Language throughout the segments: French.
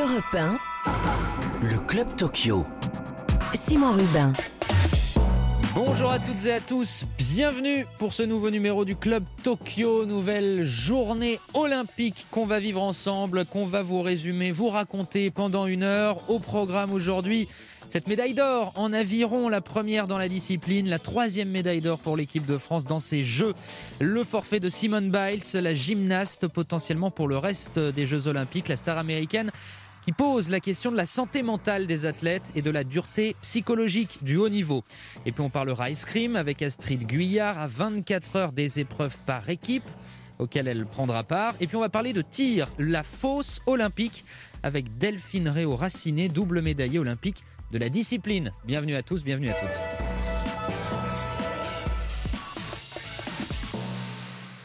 Europe 1, le Club Tokyo. Simon Rubin. Bonjour à toutes et à tous, bienvenue pour ce nouveau numéro du Club Tokyo, nouvelle journée olympique qu'on va vivre ensemble, qu'on va vous résumer, vous raconter pendant une heure. Au programme aujourd'hui, cette médaille d'or en aviron, la première dans la discipline, la troisième médaille d'or pour l'équipe de France dans ces Jeux. Le forfait de Simone Biles, la gymnaste potentiellement pour le reste des Jeux olympiques, la star américaine qui pose la question de la santé mentale des athlètes et de la dureté psychologique du haut niveau. Et puis on parlera ice cream avec Astrid Guyard à 24 heures des épreuves par équipe auxquelles elle prendra part. Et puis on va parler de tir, la fosse olympique avec Delphine Réau Raciné, double médaillée olympique de la discipline. Bienvenue à tous, bienvenue à toutes.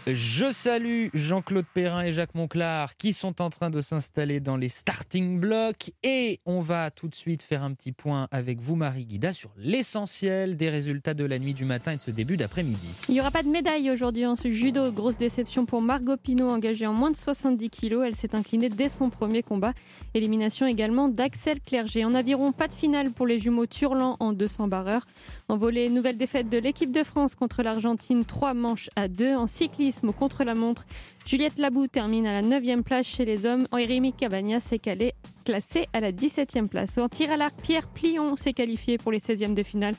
Je salue Jean-Claude Perrin et Jacques Monclar qui sont en train de s'installer dans les starting blocks et on va tout de suite faire un petit point avec vous Marie Guida sur l'essentiel des résultats de la nuit du matin et ce début d'après-midi. Il n'y aura pas de médaille aujourd'hui en ce judo. Grosse déception pour Margot Pinot engagée en moins de 70 kg. Elle s'est inclinée dès son premier combat. Élimination également d'Axel Clerget. En aviron, pas de finale pour les jumeaux Turlan en 200 barreurs. En volée, nouvelle défaite de l'équipe de France contre l'Argentine, 3 manches à 2. En cyclisme, au contre-la-montre. Juliette Labou termine à la 9e place chez les hommes. Rémi Cabagnas est calé, classé à la 17e place. En tir à l'arc, Pierre Plion s'est qualifié pour les 16e de finale.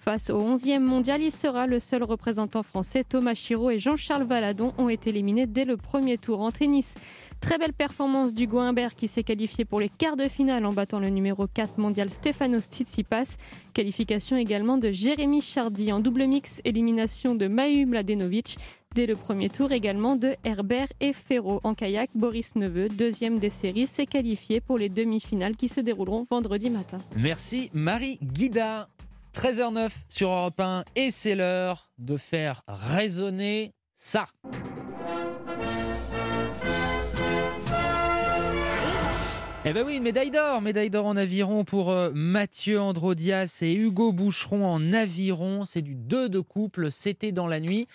Face au 11e mondial, il sera le seul représentant français. Thomas Chiraud et Jean-Charles Valadon ont été éliminés dès le premier tour. En tennis, très belle performance du Goimbert qui s'est qualifié pour les quarts de finale en battant le numéro 4 mondial Stefanos Tsitsipas. Qualification également de Jérémy Chardy en double mix, élimination de Mahu Mladenovic. Dès le premier tour également de Herbert et Ferro. En kayak, Boris Neveu, deuxième des séries, s'est qualifié pour les demi-finales qui se dérouleront vendredi matin. Merci Marie Guida. 13h09 sur Europe 1 et c'est l'heure de faire résonner ça. Eh ben oui, une médaille d'or, médaille d'or en aviron pour euh, Mathieu Androdias et Hugo Boucheron en aviron. C'est du 2 de couple, c'était dans la nuit.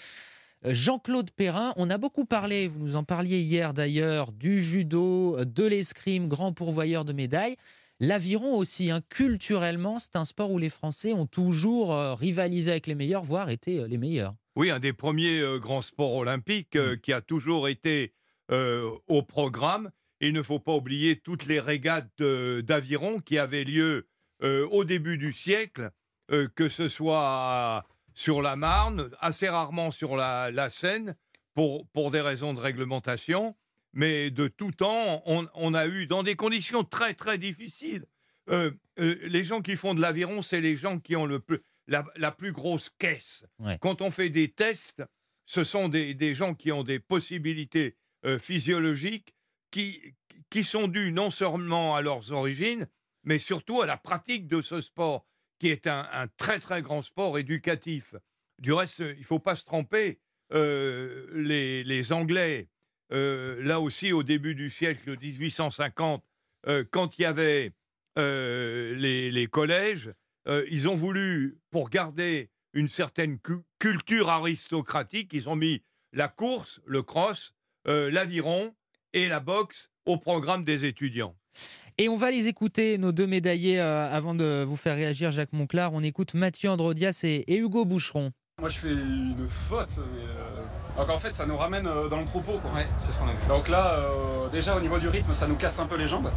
Euh, Jean-Claude Perrin, on a beaucoup parlé, vous nous en parliez hier d'ailleurs, du judo, de l'escrime, grand pourvoyeur de médailles. L'aviron aussi, hein, culturellement, c'est un sport où les Français ont toujours euh, rivalisé avec les meilleurs, voire été euh, les meilleurs. Oui, un des premiers grands sports olympiques mm. qui a toujours été au programme. il ne faut pas oublier toutes les régates d'aviron qui avaient lieu au début du siècle, que ce soit sur la Marne, assez rarement sur la, Seine, pour, pour des raisons de réglementation. Mais de tout temps, on, a eu, dans des conditions très, très difficiles, euh, euh, les gens qui font de l'aviron, c'est les gens qui ont le la, plus grosse caisse. Quand on fait des tests, ce sont des, gens qui ont des possibilités euh, physiologiques qui, qui sont dues non seulement à leurs origines, mais surtout à la pratique de ce sport qui est un, très très grand sport éducatif. Du reste, il ne faut pas se tromper. Euh, les, Anglais, euh, là aussi au début du siècle 1850, euh, quand il y avait les, collèges, ils ont voulu, pour garder une certaine culture aristocratique, ils ont mis la course, le cross, l'aviron et la boxe au programme des étudiants. Et on va les écouter, nos deux médaillés, euh, avant de vous faire réagir, Jacques Monclar. On écoute Mathieu Androdias et, Hugo Boucheron. Moi, je fais une faute. Euh, donc, en fait, ça nous ramène euh, dans le troupeau. Ouais, c'est ce qu'on a vu. Donc là, déjà, au niveau du rythme, ça nous casse un peu les jambes.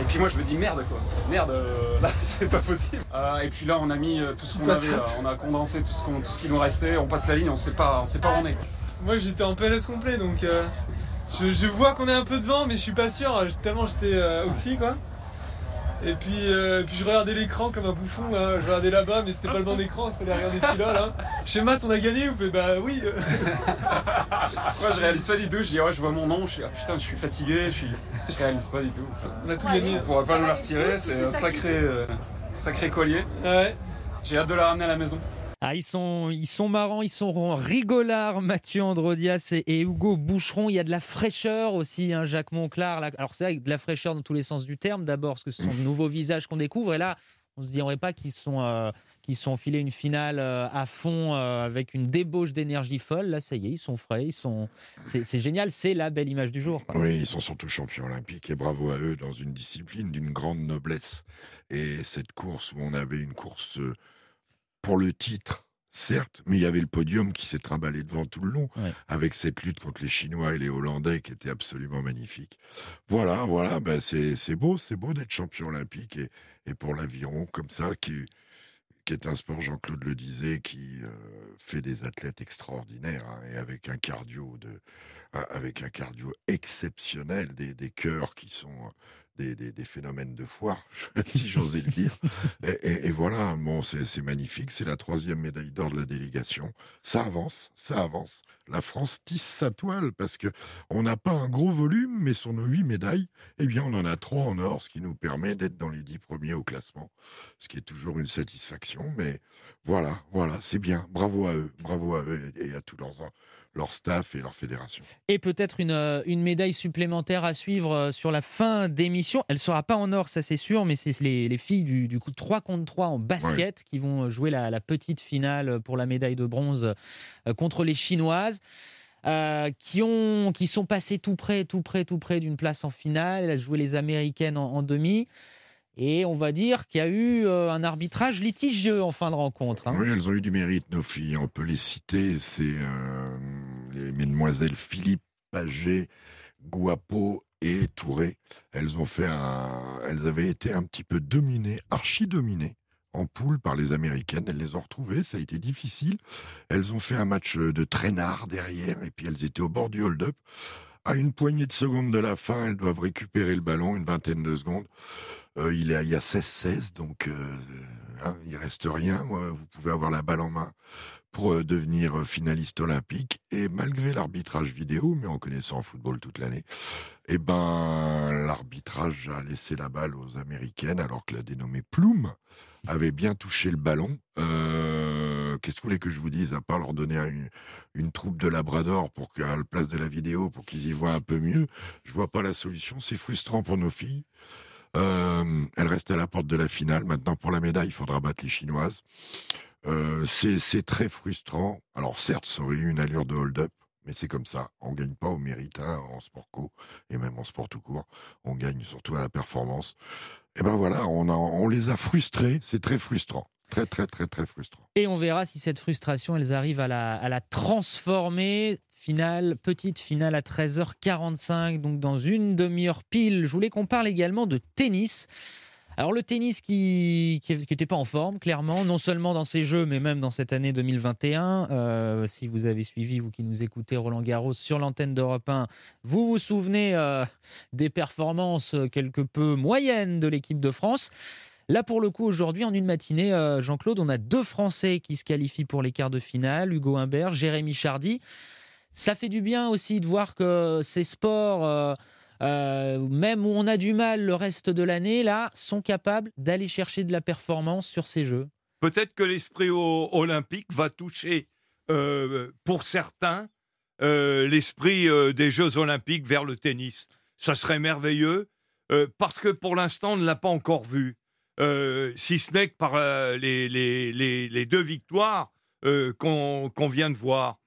Et puis moi, je me dis merde, quoi. Merde, là, c'est pas possible. et puis là, on a mis tout ce qu'on avait. on a condensé tout ce, tout ce qui nous restait. On passe la ligne, on sait pas, on sait pas où on est. Moi, j'étais en PLS complet, donc je, vois qu'on est un peu devant, mais je suis pas sûr, tellement j'étais euh, oxy quoi. Et puis, euh, puis je regardais l'écran comme un bouffon, je regardais là-bas, mais c'était pas le bon écran, il fallait regarder celui-là. Là. Chez Matt, on a gagné, faites bah oui. Moi, je réalise pas du tout, je dis ouais, je vois mon nom, je suis ah, putain, je suis fatigué, je, suis... je réalise pas du tout. On a tout gagné. On pourra pas nous la retirer, c'est un sacré, euh, sacré collier. Ouais. J'ai hâte de la ramener à la maison. Ah, ils sont, ils sont marrants, ils sont rigolards, Mathieu Androdias et, Hugo Boucheron. Il y a de la fraîcheur aussi, hein, Jacques Monclar. Alors c'est vrai, de la fraîcheur dans tous les sens du terme. D'abord, parce que ce sont de nouveaux visages qu'on découvre. Et là, on se dirait pas qu'ils sont, euh, sont enfilés une finale euh, à fond euh, avec une débauche d'énergie folle. Là, ça y est, ils sont frais, ils sont. C'est génial, c'est la belle image du jour. Oui, ils sont surtout champions olympiques et bravo à eux dans une discipline d'une grande noblesse. Et cette course où on avait une course euh, pour le titre certes, mais il y avait le podium qui s'est trimballé devant tout le long, avec cette lutte contre les Chinois et les Hollandais qui était absolument magnifique. Voilà, voilà, ben c'est beau, c'est beau d'être champion olympique et, et pour l'aviron comme ça, qui, qui est un sport, Jean-Claude le disait, qui euh, fait des athlètes extraordinaires hein, et avec un cardio de, avec un cardio exceptionnel, des, des cœurs qui sont des, des, phénomènes de foire, si j'osais le dire. Et, voilà, bon, c'est magnifique. C'est la troisième médaille d'or de la délégation. Ça avance, ça avance. La France tisse sa toile parce que on n'a pas un gros volume, mais sur nos huit médailles, eh bien, on en a trois en or, ce qui nous permet d'être dans les dix premiers au classement, ce qui est toujours une satisfaction. Mais voilà, voilà, c'est bien. Bravo à eux, bravo à eux et à tous leurs leur staff et leur fédération. Et peut-être une, euh, une, médaille supplémentaire à suivre euh, sur la fin d'émission. Elle ne sera pas en or, ça c'est sûr, mais c'est les, les, filles du, du, coup 3 contre 3 en basket qui vont jouer la, la, petite finale pour la médaille de bronze euh, contre les Chinoises. qui, ont, qui sont passées tout près, tout près, tout près d'une place en finale. Elles joué les Américaines en, en demi. Et on va dire qu'il y a eu euh, un arbitrage litigieux en fin de rencontre. Hein. Oui, elles ont eu du mérite, nos filles. On peut les citer. C'est euh, les mesdemoiselles Philippe, Paget, Guapo et Touré. Elles ont fait un, elles avaient été un petit peu dominées, archi dominées en poule par les Américaines. Elles les ont retrouvées, ça a été difficile. Elles ont fait un match de traînard derrière et puis elles étaient au bord du hold-up. À une poignée de secondes de la fin, elles doivent récupérer le ballon, une vingtaine de secondes. Euh, il, y a 16-16, donc euh, hein, il reste rien. Vous pouvez avoir la balle en main pour euh, devenir finaliste olympique. Et malgré l'arbitrage vidéo, mais en connaissant le football toute l'année, eh ben, l'arbitrage a laissé la balle aux Américaines, alors que la dénommée Plume avait bien touché le ballon. Qu'est-ce que vous voulez que je vous dise, à part leur donner une, une troupe de Labrador pour qu'à la place de la vidéo, pour qu'ils y voient un peu mieux, je vois pas la solution. C'est frustrant pour nos filles. Euh, elle reste à la porte de la finale. Maintenant, pour la médaille, il faudra battre les Chinoises. Euh, c'est très frustrant. Alors, certes, ça aurait eu une allure de hold-up, mais c'est comme ça. On gagne pas au mérite hein, en sport co et même en sport tout court. On gagne surtout à la performance. Et ben voilà, on, on les a frustrés. C'est très frustrant. Très, très, très, très frustrant. Et on verra si cette frustration, elles arrivent à la, à la transformer finale, petite finale à 13h45, donc dans une demi-heure pile. Je voulais qu'on parle également de tennis. Alors le tennis qui n'était pas en forme, clairement, non seulement dans ces jeux, mais même dans cette année 2021. Euh, si vous avez suivi, vous qui nous écoutez, Roland Garros sur l'antenne d'Europe 1, vous vous souvenez euh, des performances quelque peu moyennes de l'équipe de France. Là, pour le coup, aujourd'hui, en une matinée, euh, Jean-Claude, on a deux Français qui se qualifient pour les quarts de finale, Hugo Humbert, Jérémy Chardy. Ça fait du bien aussi de voir que ces sports, euh, euh, même où on a du mal le reste de l'année, là, sont capables d'aller chercher de la performance sur ces jeux. Peut-être que l'esprit olympique va toucher, euh, pour certains, l'esprit des Jeux olympiques vers le tennis. Ça serait merveilleux, parce que pour l'instant, on ne l'a pas encore vu. si ce n'est que par les, deux victoires qu'on vient de voir.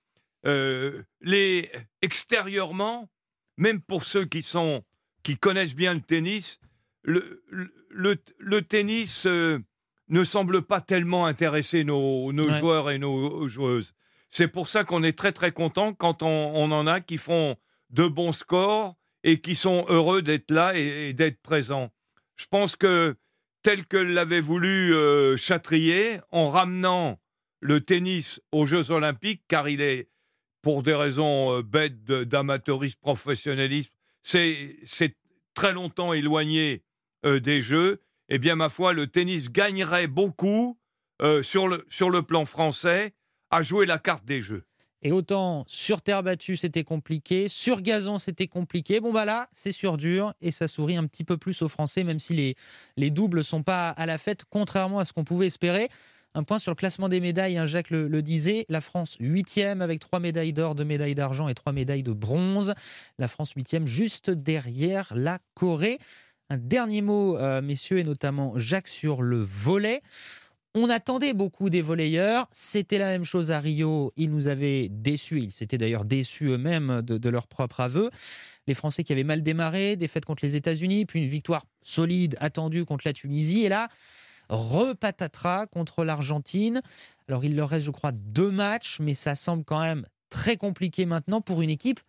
Euh, les extérieurement, même pour ceux qui sont qui connaissent bien le tennis, le, le, tennis euh, ne semble pas tellement intéresser nos, nos joueurs et nos joueuses. C'est pour ça qu'on est très très content quand on, en a qui font de bons scores et qui sont heureux d'être là et, d'être présents. Je pense que tel que l'avait voulu euh, Chatrier, en ramenant le tennis aux Jeux Olympiques, car il est pour des raisons euh, bêtes d'amateurisme, professionnalisme, c'est très longtemps éloigné euh, des jeux, eh bien, ma foi, le tennis gagnerait beaucoup euh, sur, le, plan français à jouer la carte des jeux. Et autant sur terre battue, c'était compliqué, sur gazon, c'était compliqué. Bon, bah là, c'est sur dur et ça sourit un petit peu plus aux Français, même si les, les doubles sont pas à la fête, contrairement à ce qu'on pouvait espérer. Un point sur le classement des médailles, hein, Jacques le, disait. La France huitième avec trois médailles d'or, deux médailles d'argent et trois médailles de bronze. La France huitième juste derrière la Corée. Un dernier mot, euh, messieurs, et notamment Jacques sur le volet. On attendait beaucoup des volleyeurs. C'était la même chose à Rio. Ils nous avaient déçus. Ils s'étaient d'ailleurs déçus eux-mêmes de, de, leur propre aveu. Les Français qui avaient mal démarré, défaite contre les États-Unis, puis une victoire solide attendue contre la Tunisie. Et là, repatatras contre l'Argentine. Alors il leur reste, je crois, deux matchs, mais ça semble quand même très compliqué maintenant pour une équipe,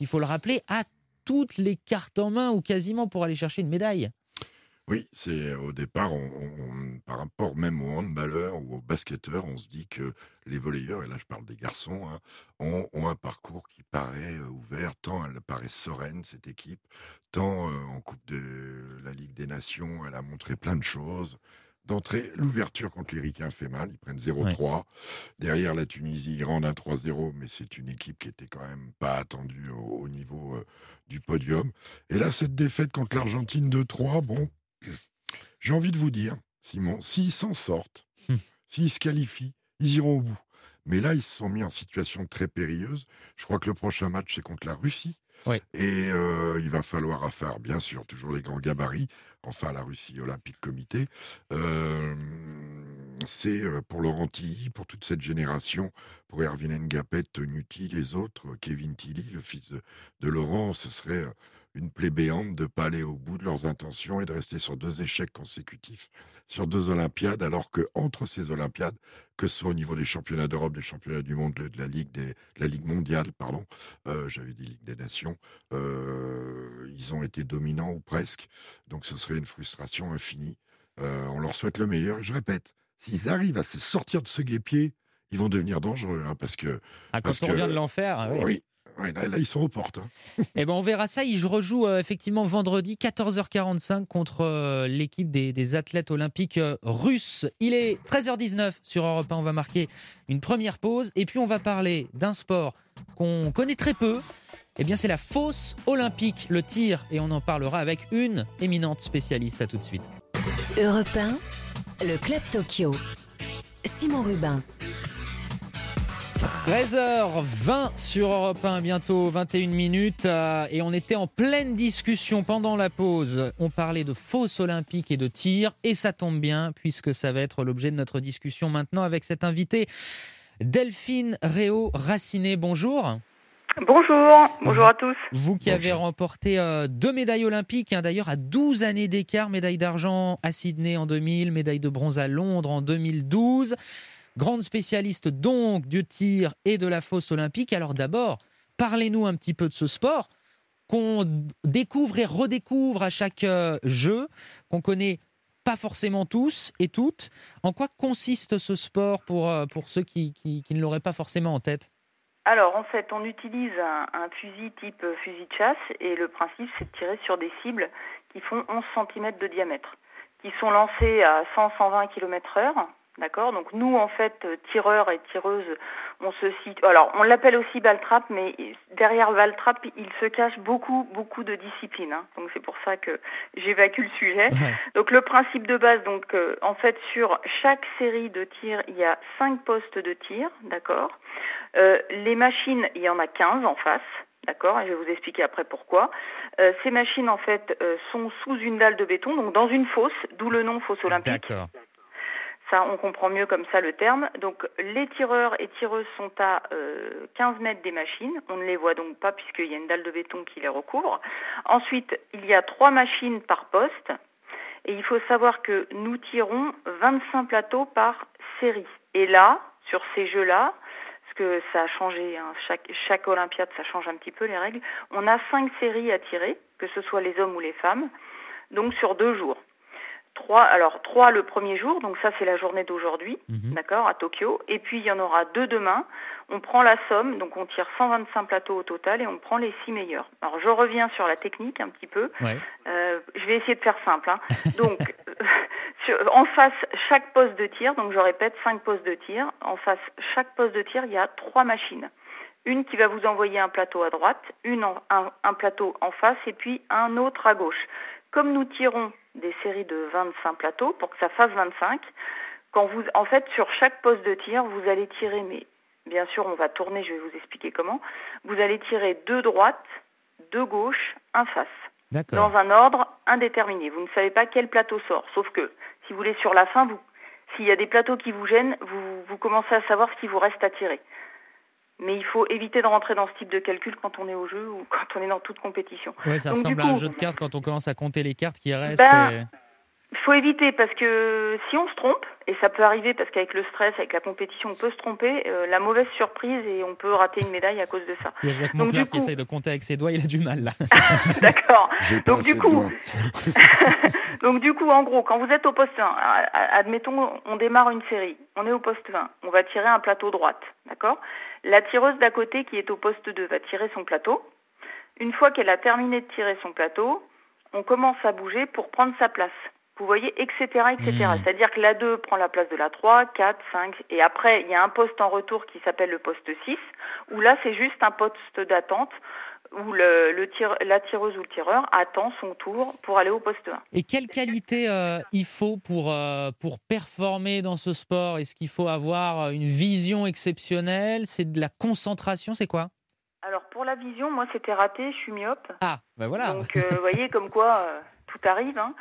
il faut le rappeler, a toutes les cartes en main ou quasiment pour aller chercher une médaille. Oui, c'est au départ, par rapport même aux handballeurs ou aux basketteurs, on se dit que les volleyeurs, et là je parle des garçons, hein, ont, un parcours qui paraît euh, ouvert, tant elle paraît sereine, cette équipe, tant euh, en Coupe de la Ligue des Nations, elle a montré plein de choses. D'entrée, l'ouverture contre les Ricains fait mal, ils prennent 0-3. Derrière la Tunisie, ils rendent un 3-0, mais c'est une équipe qui était quand même pas attendue au, niveau euh, du podium. Et là, cette défaite contre l'Argentine 2-3, bon, j'ai envie de vous dire, Simon, s'ils s'en sortent, hmm. s'ils se qualifient, ils iront au bout. Mais là, ils se sont mis en situation très périlleuse. Je crois que le prochain match, c'est contre la Russie. Et euh, il va falloir faire, bien sûr, toujours les grands gabarits. Enfin, la Russie Olympique Comité. Euh, c'est euh, pour Laurent Tilly, pour toute cette génération, pour Erwin Ngapet, Nuti, les autres, Kevin Tilly, le fils de, de Laurent, ce serait une plébéante de ne pas aller au bout de leurs intentions et de rester sur deux échecs consécutifs, sur deux Olympiades, alors que entre ces Olympiades, que ce soit au niveau des championnats d'Europe, des championnats du monde, de la Ligue, des, la Ligue mondiale, pardon, euh, j'avais dit Ligue des Nations, euh, ils ont été dominants ou presque. Donc ce serait une frustration infinie. Euh, on leur souhaite le meilleur. Je répète, s'ils arrivent à se sortir de ce guépier, ils vont devenir dangereux, hein, parce que. Ah, quand on revient de l'enfer, oui. oui là, ils sont aux portes. Hein. Eh ben, on verra ça. Je rejoue euh, effectivement vendredi 14h45 contre euh, l'équipe des, athlètes olympiques euh, russes. Il est 13h19 sur Europe 1. On va marquer une première pause et puis on va parler d'un sport qu'on connaît très peu. Eh bien, c'est la fosse olympique, le tir, et on en parlera avec une éminente spécialiste. À tout de suite. Europe 1, le Club Tokyo. Simon Rubin. 13h20 sur Europe 1, bientôt 21 minutes. Euh, et on était en pleine discussion pendant la pause. On parlait de fausses olympiques et de tir. Et ça tombe bien, puisque ça va être l'objet de notre discussion maintenant avec cet invité, Delphine Réau Raciné. Bonjour. Bonjour, bonjour à tous. Vous qui avez remporté euh, deux médailles olympiques, hein, d'ailleurs à 12 années d'écart, médaille d'argent à Sydney en 2000, médaille de bronze à Londres en 2012. Grande spécialiste donc du tir et de la fosse olympique. Alors d'abord, parlez-nous un petit peu de ce sport qu'on découvre et redécouvre à chaque euh, jeu, qu'on connaît pas forcément tous et toutes. En quoi consiste ce sport pour, euh, pour ceux qui, qui, ne l'auraient pas forcément en tête? Alors en fait, on utilise un, un, fusil type fusil de chasse et le principe c'est de tirer sur des cibles qui font 11 cm de diamètre, qui sont lancées à 100-120 km/h D'accord Donc nous, en fait, euh, tireurs et tireuses, on se situe. Alors, on l'appelle aussi Baltrap, mais derrière Baltrap, il se cache beaucoup, beaucoup de disciplines. Hein. Donc c'est pour ça que j'évacue le sujet. Donc le principe de base, donc euh, en fait, sur chaque série de tirs, il y a cinq postes de tir, d'accord. Euh, les machines, il y en a 15 en face. D'accord, et je vais vous expliquer après pourquoi. Euh, ces machines, en fait, sont sous une dalle de béton, donc dans une fosse, d'où le nom fosse olympique. D'accord. On comprend mieux comme ça le terme. Donc, les tireurs et tireuses sont à 15 euh, mètres des machines. On ne les voit donc pas puisqu'il y a une dalle de béton qui les recouvre. Ensuite, il y a trois machines par poste. Et il faut savoir que nous tirons 25 plateaux par série. Et là, sur ces jeux-là, parce que ça a changé, hein, chaque, chaque Olympiade, ça change un petit peu les règles, on a cinq séries à tirer, que ce soit les hommes ou les femmes, donc sur deux jours. Trois, alors trois le premier jour, donc ça c'est la journée d'aujourd'hui, mhm. d'accord, à Tokyo. Et puis il y en aura deux demain. On prend la somme, donc on tire 125 plateaux au total et on prend les six meilleurs. Alors je reviens sur la technique un petit peu. Euh, je vais essayer de faire simple. Hein. Donc en face chaque poste de tir, donc je répète cinq postes de tir. En face chaque poste de tir, il y a trois machines. Une qui va vous envoyer un plateau à droite, une un plateau en face et puis un autre à gauche. Comme nous tirons des séries de 25 plateaux pour que ça fasse 25. Quand vous, en fait, sur chaque poste de tir, vous allez tirer, mais bien sûr, on va tourner, je vais vous expliquer comment. Vous allez tirer deux droites, deux gauches, un face. Dans un ordre indéterminé. Vous ne savez pas quel plateau sort. Sauf que, si vous voulez, sur la fin, vous, s'il y a des plateaux qui vous gênent, vous, vous commencez à savoir ce qui vous reste à tirer. Mais il faut éviter de rentrer dans ce type de calcul quand on est au jeu ou quand on est dans toute compétition. Ouais, ça Donc, ressemble à un jeu de cartes quand on commence à compter les cartes qui restent. Ben, et- Il faut éviter parce que si on se trompe, et ça peut arriver parce qu'avec le stress, avec la compétition, on peut se tromper, euh, la mauvaise surprise et on peut rater une médaille à cause de ça. Il y a Jacques Donc, qui essaye de compter avec ses doigts, il a du mal là. D'accord. J'ai pas Donc du coup, donc du coup, en gros, quand vous êtes au poste 1, a- a- admettons, on démarre une série, on est au poste 20, on va tirer un plateau droite, d'accord? La tireuse d'à côté qui est au poste 2 va tirer son plateau. Une fois qu'elle a terminé de tirer son plateau, on commence à bouger pour prendre sa place. Vous voyez, etc., etc. Mhm. C'est-à-dire que la 2 prend la place de la 3, 4, 5, et après, il y a un poste en retour qui s'appelle le poste 6, où là, c'est juste un poste d'attente où le, le tire- la tireuse ou le tireur attend son tour pour aller au poste 1. Et quelle qualité euh, il faut pour, euh, pour performer dans ce sport? Est-ce qu'il faut avoir euh, une vision exceptionnelle? C'est de la concentration C'est quoi? Alors pour la vision, moi c'était raté, je suis myope. Ah, ben voilà. Donc euh, vous voyez comme quoi tout arrive. Hein.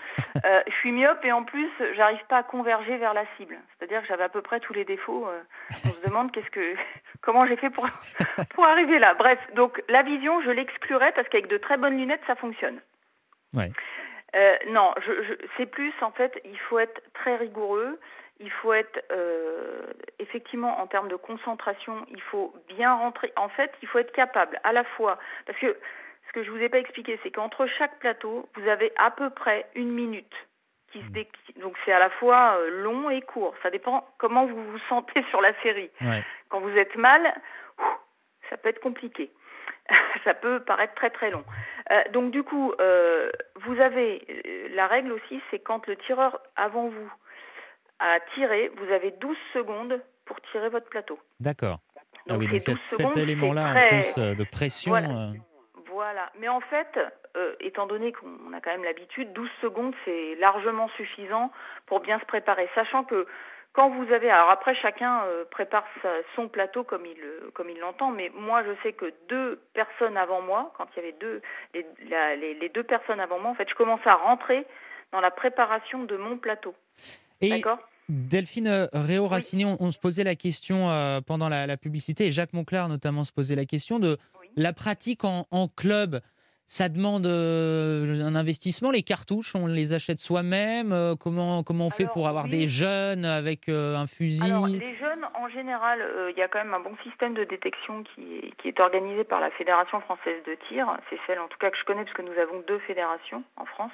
Euh, je suis myope et en plus j'arrive pas à converger vers la cible. C'est-à-dire que j'avais à peu près tous les défauts. euh, on se demande qu'est-ce que comment j'ai fait pour pour arriver là. Bref, donc la vision je l'exclurais parce qu'avec de très bonnes lunettes ça fonctionne. Ouais. Euh, non, je, je, c'est plus en fait, il faut être très rigoureux. Il faut être effectivement en termes de concentration, il faut bien rentrer. En fait, il faut être capable à la fois parce que ce que je vous ai pas expliqué, c'est qu'entre chaque plateau, vous avez à peu près une minute qui se dé... donc c'est à la fois euh, long et court. Ça dépend comment vous vous sentez sur la série. Ouais. Quand vous êtes mal, ça peut être compliqué. ça peut paraître très très long. Euh, donc du coup, euh, vous avez la règle aussi, c'est quand le tireur avant vous a tiré, vous avez 12 secondes pour tirer votre plateau. D'accord. Ah Donc oui, ces donc cet, 12 cet secondes, c'est élément-là, en plus de pression. Voilà. euh, Voilà. Mais en fait, euh, étant donné qu'on a quand même l'habitude, 12 secondes, c'est largement suffisant pour bien se préparer. Sachant que quand vous avez... Alors après, chacun euh, prépare son plateau comme il euh, comme il l'entend, mais moi, je sais que deux personnes avant moi, quand il y avait deux, les, la- les, les deux personnes avant moi, en fait, je commençais à rentrer dans la préparation de mon plateau. D'accord? Delphine Réau-Racini, on, on se posait la question euh, pendant la, la publicité, et Jacques Monclar notamment se posait la question de. La pratique en, en club. Ça demande euh, un investissement. Les cartouches, on les achète soi-même. euh, comment, comment on fait pour avoir oui. des jeunes avec euh, un fusil Alors, les jeunes, en général, il y a quand même un bon système de détection qui est, qui est organisé par la Fédération française de tir. C'est celle, en tout cas, que je connais, parce que nous avons deux fédérations en France.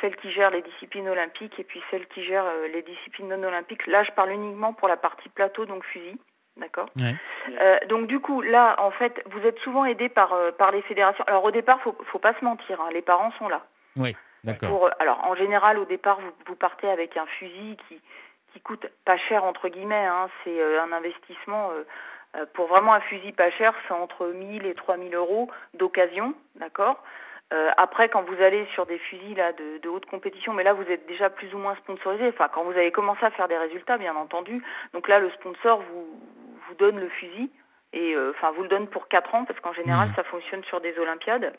Celle qui gère les disciplines olympiques et puis celle qui gère les disciplines non olympiques. Là, je parle uniquement pour la partie plateau, donc fusil. D'accord Ouais. Euh, Donc, du coup, là, en fait, vous êtes souvent aidé par, euh, par les fédérations. Alors, au départ, faut, faut pas se mentir, hein, les parents sont là. Oui, d'accord. Pour, euh, alors, en général, au départ, vous, vous partez avec un fusil qui, qui coûte pas cher, entre guillemets. Hein, c'est euh, un investissement. pour vraiment un fusil pas cher, c'est entre 1000 et 3000 euros d'occasion, d'accord? Euh, Après, quand vous allez sur des fusils là de, de haute compétition, mais là, vous êtes déjà plus ou moins sponsorisé. Enfin, quand vous avez commencé à faire des résultats, bien entendu. Donc là, le sponsor vous, vous donne le fusil. Et euh, enfin, vous le donne pour 4 ans, parce qu'en général, Mhm. ça fonctionne sur des Olympiades.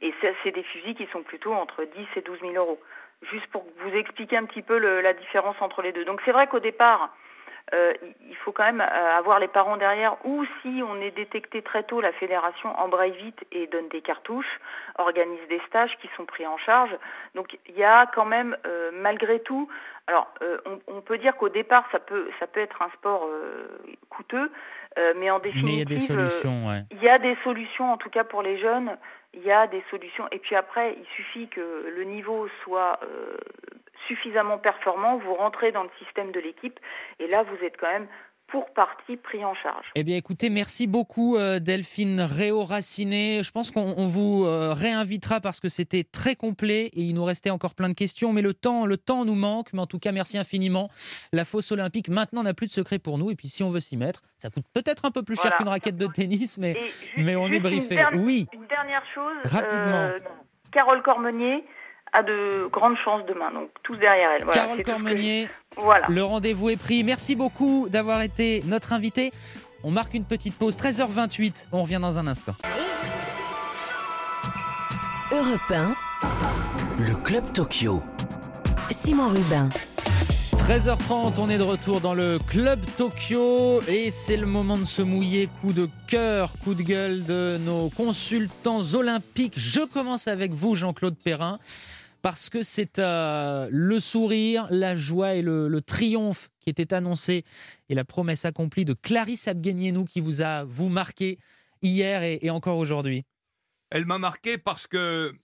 Et ça, c'est des fusils qui sont plutôt entre 10 et 12 000 euros. Juste pour vous expliquer un petit peu le- la différence entre les deux. Donc c'est vrai qu'au départ, euh, il- faut quand même euh, avoir les parents derrière, ou si on est détecté très tôt, la fédération embraye vite et donne des cartouches, organise des stages qui sont pris en charge. Donc il y a quand même, euh, malgré tout, alors euh, on, on peut dire qu'au départ, ça peut, ça peut être un sport coûteux, mais en Mais il y a définitive, des solutions, ouais. il y a des solutions, en tout cas pour les jeunes, il y a des solutions. Et puis après, il suffit que le niveau soit euh, suffisamment performant, vous rentrez dans le système de l'équipe, et là, vous êtes quand même pour partie pris en charge. Eh bien, écoutez, merci beaucoup euh, Delphine Réau-Raciné. Je pense qu'on on vous euh, réinvitera parce que c'était très complet et il nous restait encore plein de questions, mais le temps, le temps nous manque. Mais en tout cas, merci infiniment. La fosse olympique, maintenant, n'a plus de secret pour nous. Et puis, si on veut s'y mettre, ça coûte peut-être un peu plus cher qu'une raquette de tennis, mais, mais on est une briefé. dernière- Oui, Une dernière chose, Rapidement. euh, Carole Cormenier a de grandes chances demain, donc tous derrière elle. Voilà, Carole que- Cormenier, Voilà. le rendez-vous est pris. Merci beaucoup d'avoir été notre invité. On marque une petite pause, 13h28. On revient dans un instant. Europe 1, Le Club Tokyo. Simon Rubin. 13h30, on est de retour dans le Club Tokyo et c'est le moment de se mouiller. Coup de cœur, coup de gueule de nos consultants olympiques. Je commence avec vous, Jean-Claude Perrin, parce que c'est euh, le sourire, la joie et le, triomphe qui était annoncé et la promesse accomplie de Clarisse Abguenienou qui vous a, vous, marqué hier et, encore aujourd'hui. Elle m'a marqué parce que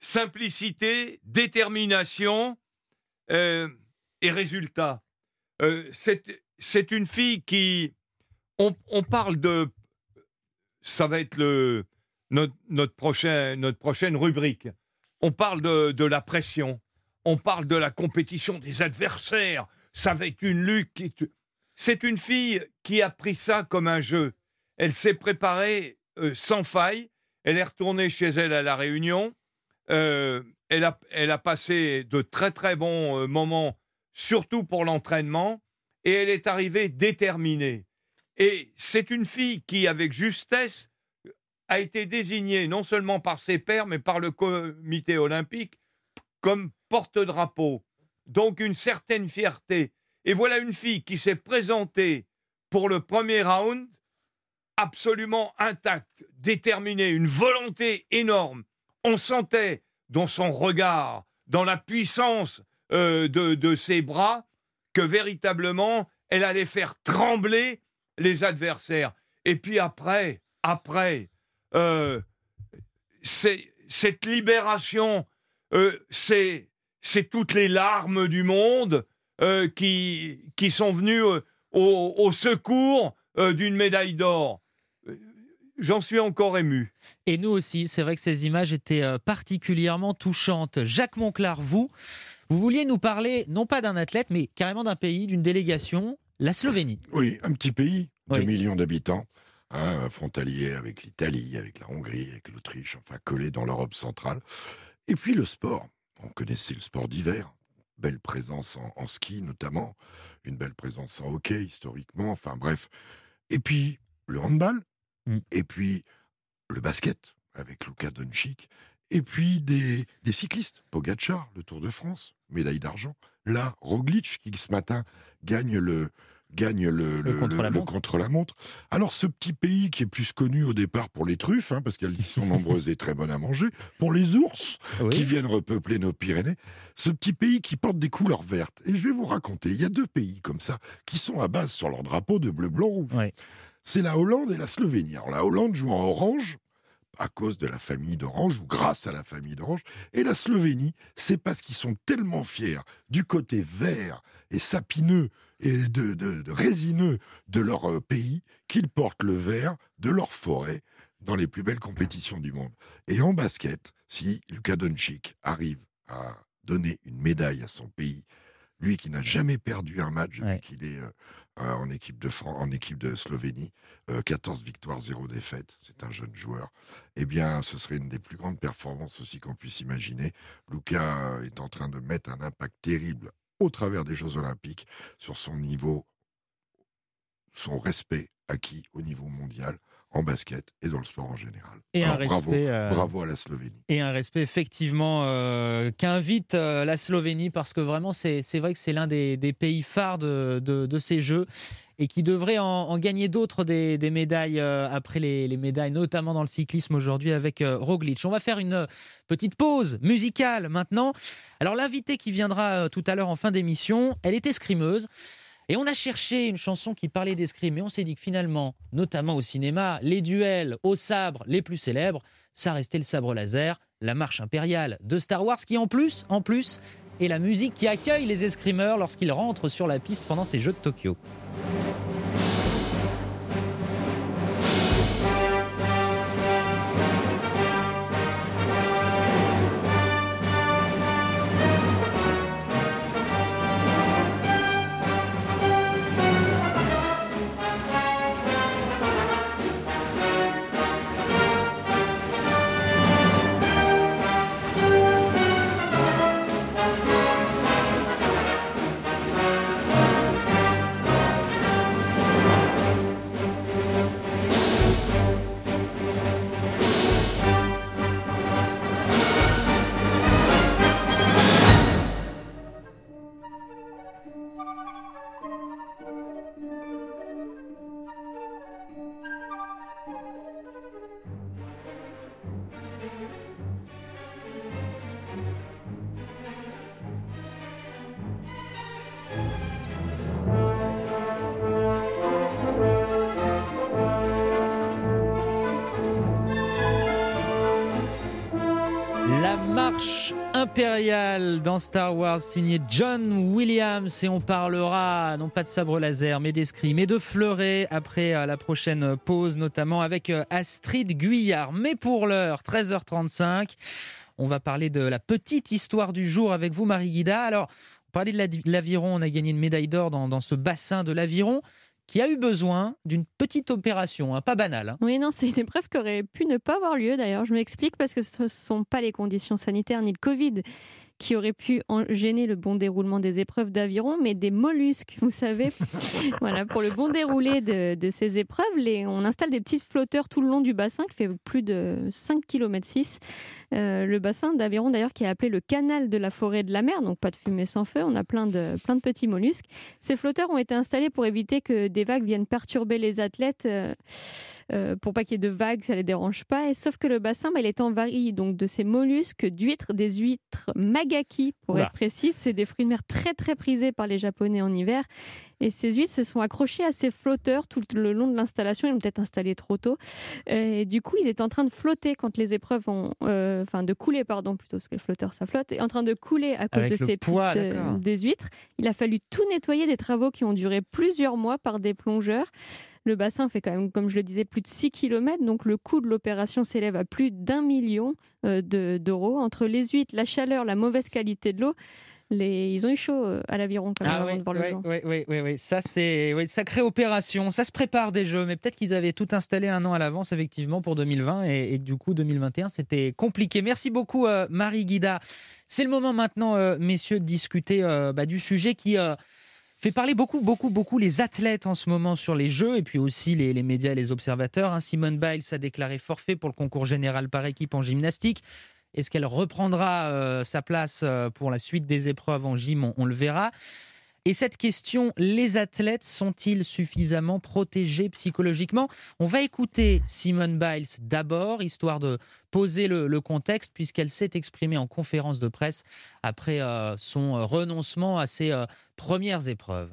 simplicité, détermination, euh, et résultat. Euh, c'est une fille qui. On, parle de. Ça va être le, notre, notre, prochain, notre prochaine rubrique. On parle de, la pression. On parle de la compétition des adversaires. Ça va être une lutte. C'est une fille qui a pris ça comme un jeu. Elle s'est préparée euh, sans faille. Elle est retournée chez elle à La Réunion. Euh, elle, a, elle a passé de très très bons moments surtout pour l'entraînement, et elle est arrivée déterminée. Et c'est une fille qui, avec justesse, a été désignée non seulement par ses pairs, mais par le comité olympique comme porte-drapeau. Donc une certaine fierté. Et voilà une fille qui s'est présentée pour le premier round absolument intacte, déterminée, une volonté énorme. On sentait dans son regard, dans la puissance euh, de, ses bras que véritablement elle allait faire trembler les adversaires. Et puis après, après, euh, cette libération, euh, c'est toutes les larmes du monde qui, qui sont venues au, secours d'une médaille d'or. J'en suis encore ému. Et nous aussi, c'est vrai que ces images étaient particulièrement touchantes. Jacques Monclar, vous, vous vouliez nous parler, non pas d'un athlète, mais carrément d'un pays, d'une délégation, la Slovénie. Oui, un petit pays, de 2 millions d'habitants, hein, frontalier avec l'Italie, avec la Hongrie, avec l'Autriche, enfin collé dans l'Europe centrale. Et puis le sport. On connaissait le sport d'hiver, belle présence en, ski notamment, une belle présence en hockey historiquement, enfin bref. Et puis le handball, mm. et puis le basket avec Luka Doncic, et puis des, cyclistes. Pogacar, le Tour de France, médaille d'argent. Là, Roglic, qui ce matin gagne le, gagne le, contre-la-montre. Alors, ce petit pays qui est plus connu au départ pour les truffes, hein, parce qu'elles sont nombreuses et très bonnes à manger, pour les ours qui viennent repeupler nos Pyrénées, ce petit pays qui porte des couleurs vertes. Et je vais vous raconter, il y a deux pays comme ça qui sont à base sur leur drapeau de bleu, blanc, rouge. C'est la Hollande et la Slovénie. Alors, la Hollande joue en orange, à cause de la famille d'Orange ou grâce à la famille d'Orange. Et la Slovénie, c'est parce qu'ils sont tellement fiers du côté vert et sapineux et de, résineux de leur euh, pays qu'ils portent le vert de leur forêt dans les plus belles compétitions du monde. Et en basket, si Luka Doncic arrive à donner une médaille à son pays, lui qui n'a jamais perdu un match depuis qu'il est euh, en, équipe de en équipe de Slovénie, 14 euh, victoires, 0 défaites, c'est un jeune joueur, eh bien, ce serait une des plus grandes performances aussi qu'on puisse imaginer. Luca est en train de mettre un impact terrible au travers des Jeux Olympiques sur son niveau, son respect acquis au niveau mondial en basket et dans le sport en général. Et un respect, euh, bravo, à la Slovénie. Et un respect effectivement euh, qu'invite euh, la Slovénie parce que vraiment c'est vrai que c'est l'un des, pays phares de, de, ces Jeux et qui devrait en, gagner d'autres des, des, médailles après les, les, médailles, notamment dans le cyclisme aujourd'hui avec Roglic. On va faire une petite pause musicale maintenant. Alors l'invité qui viendra tout à l'heure en fin d'émission, elle est escrimeuse. Et on a cherché une chanson qui parlait d'escrime, mais on s'est dit que finalement, notamment au cinéma, les duels au sabre les plus célèbres, ça restait le sabre laser, la marche impériale de Star Wars, qui en plus, en plus, est la musique qui accueille les escrimeurs lorsqu'ils rentrent sur la piste pendant ces Jeux de Tokyo. Marche impériale dans Star Wars signée John Williams et on parlera non pas de sabre laser mais d'escrime et de fleuret après euh, la prochaine pause notamment avec euh, Astrid Guyard. Mais pour l'heure, 13h35, on va parler de la petite histoire du jour avec vous Marie Guida. Alors, on parlait de l'aviron, on a gagné une médaille d'or dans ce bassin de l'aviron qui a eu besoin d'une petite opération, hein, pas banale. Hein. Oui, non, c'est une épreuve qui aurait pu ne pas avoir lieu d'ailleurs. Je m'explique parce que ce ne sont pas les conditions sanitaires ni le Covid qui aurait pu gêner le bon déroulement des épreuves d'aviron, mais des mollusques, vous savez. voilà, pour le bon déroulé de, ces épreuves, les, on installe des petits flotteurs tout le long du bassin qui fait plus de 5 km 6. le bassin d'aviron d'ailleurs qui est appelé le canal de la forêt de la mer, donc pas de fumée sans feu, on a plein de, petits mollusques. Ces flotteurs ont été installés pour éviter que des vagues viennent perturber les athlètes. Euh, euh, pour pas qu'il y ait de vagues, ça les dérange pas. Sauf que le bassin, bah, il est envahi donc de ces mollusques, d'huîtres, des huîtres pour être précis. C'est des fruits de mer très très prisés par les Japonais en hiver. Et ces huîtres se sont accrochées à ces flotteurs tout le long de l'installation. Ils l'ont peut-être installé trop tôt. Et du coup, ils étaient en train de flotter quand les épreuves ont, euh, enfin de couler pardon plutôt, parce que le flotteur ça flotte, et en train de couler à cause de ces poids, euh, des huîtres. Il a fallu tout nettoyer, des travaux qui ont duré plusieurs mois par des plongeurs. Le bassin fait quand même, comme je le disais, plus de 6 km, donc le coût de l'opération s'élève à plus d'un million euh, d'euros. Entre les huîtres, la chaleur, la mauvaise qualité de l'eau, les... ils ont eu chaud euh, à l'aviron quand même ah, oui, de voir le jour. Oui, oui, oui, ça c'est une sacrée opération. Ça se prépare des jeux, mais peut-être qu'ils avaient tout installé un an à l'avance effectivement pour 2020 et, du coup 2021 c'était compliqué. Merci beaucoup euh, Marie Guida. C'est le moment maintenant, messieurs, de discuter bah, du sujet qui fait parler beaucoup, beaucoup, beaucoup les athlètes en ce moment sur les Jeux et puis aussi les, médias et les observateurs. Hein. Simone Biles a déclaré forfait pour le concours général par équipe en gymnastique. Est-ce qu'elle reprendra euh, sa place euh, pour la suite des épreuves en gym? On le verra. Et cette question, les athlètes sont-ils suffisamment protégés psychologiquement? On va écouter Simone Biles d'abord, histoire de poser le, contexte, puisqu'elle s'est exprimée en conférence de presse après euh, son renoncement à ses euh, premières épreuves.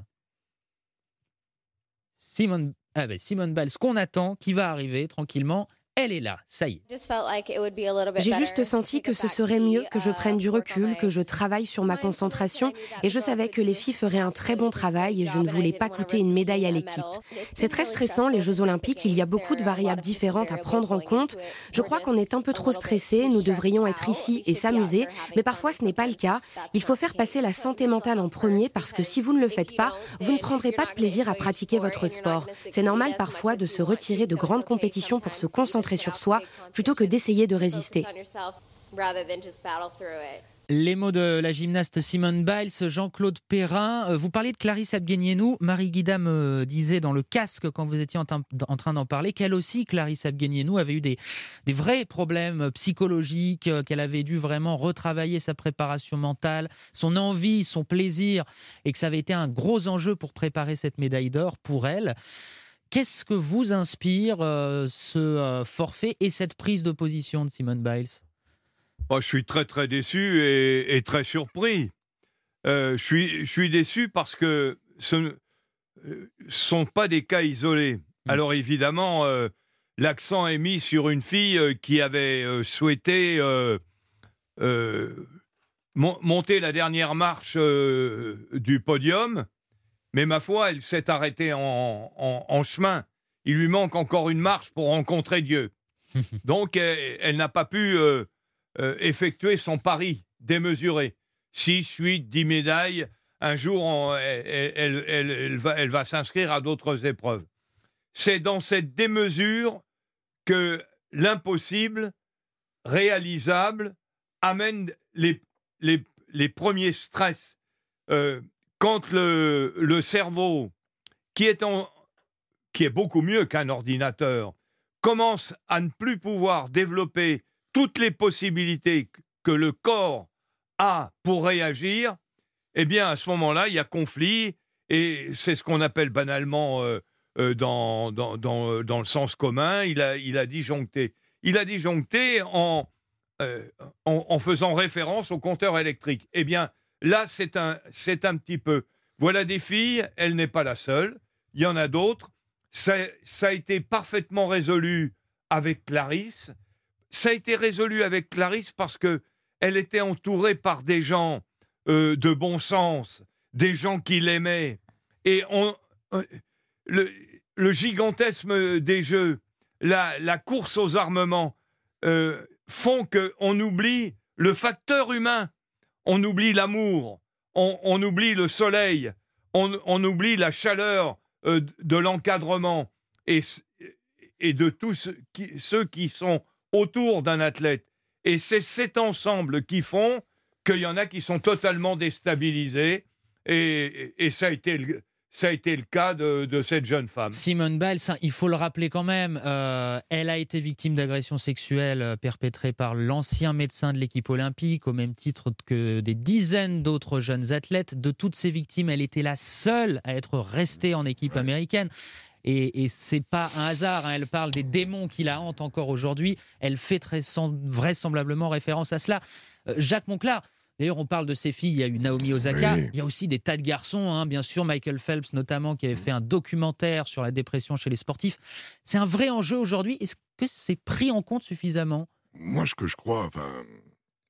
Simone, ah ben Simone Biles, qu'on attend, qui va arriver tranquillement elle est là, ça y est. J'ai juste senti que ce serait mieux que je prenne du recul, que je travaille sur ma concentration et je savais que les filles feraient un très bon travail et je ne voulais pas coûter une médaille à l'équipe. C'est très stressant, les Jeux olympiques, il y a beaucoup de variables différentes à prendre en compte. Je crois qu'on est un peu trop stressé, nous devrions être ici et s'amuser, mais parfois ce n'est pas le cas. Il faut faire passer la santé mentale en premier parce que si vous ne le faites pas, vous ne prendrez pas de plaisir à pratiquer votre sport. C'est normal parfois de se retirer de grandes compétitions pour se concentrer sur soi plutôt que d'essayer de résister. Les mots de la gymnaste Simone Biles, Jean-Claude Perrin. Euh, vous parliez de Clarisse Abguenienou. Marie Guida me disait dans le casque, quand vous étiez en, train d'en parler, qu'elle aussi, Clarisse Abguenienou, avait eu des, vrais problèmes psychologiques, euh, qu'elle avait dû vraiment retravailler sa préparation mentale, son envie, son plaisir, et que ça avait été un gros enjeu pour préparer cette médaille d'or pour elle. Qu'est-ce que vous inspire euh, ce euh, forfait et cette prise de position de Simone Biles? Oh, Je suis très très déçu et, très surpris. Euh, je, suis, je suis déçu parce que ce ne sont pas des cas isolés. Hmm. Alors évidemment, l'accent est mis sur une fille qui avait souhaité monter la dernière marche du podium mais ma foi, elle s'est arrêtée en, chemin. Il lui manque encore une marche pour rencontrer Dieu. Donc, elle, n'a pas pu euh, euh, effectuer son pari démesuré. Six, huit, dix médailles. Un jour, elle, va, elle va s'inscrire à d'autres épreuves. C'est dans cette démesure que l'impossible, réalisable, amène les, les, les premiers stress. Euh, quand le, cerveau, qui est, qui est beaucoup mieux qu'un ordinateur, commence à ne plus pouvoir développer toutes les possibilités que le corps a pour réagir, eh bien, à ce moment-là, il y a conflit, et c'est ce qu'on appelle banalement euh, euh, dans, dans, dans, dans, le sens commun, il a, il a disjoncté. Il a disjoncté en, euh, en, en, faisant référence au compteur électrique. Eh bien, Là, c'est un, c'est un petit peu. Voilà des filles, elle n'est pas la seule. Il y en a d'autres. Ça, a été parfaitement résolu avec Clarisse. ça a été résolu avec Clarisse parce que elle était entourée par des gens euh, de bon sens, des gens qui l'aimaient. Et on, euh, le, le, des jeux, la, la course aux armements euh, font qu'on oublie le facteur humain, on oublie l'amour, on, oublie le soleil, on, oublie la chaleur euh, de l'encadrement et, de tous ceux qui sont autour d'un athlète. Et c'est cet ensemble qui font qu'il y en a qui sont totalement déstabilisés. Et, ça a été ça a été le cas de, de, cette jeune femme. Simone Biles, il faut le rappeler quand même, euh, elle a été victime d'agressions sexuelles euh, perpétrées par l'ancien médecin de l'équipe olympique, au même titre que des dizaines d'autres jeunes athlètes. De toutes ces victimes, elle était la seule à être restée en équipe ouais. américaine. Et, et c'est pas un hasard. Hein. Elle parle des démons qui la hantent encore aujourd'hui. Elle fait très vraisemblablement référence à cela. Euh, Jacques Monclar. D'ailleurs, on parle de ses filles. Il y a eu Naomi Osaka. Oui. Il y a aussi des tas de garçons, hein, bien sûr. Michael Phelps, notamment, qui avait fait un documentaire sur la dépression chez les sportifs. C'est un vrai enjeu aujourd'hui. Est-ce que c'est pris en compte suffisamment? Moi, ce que je crois, enfin,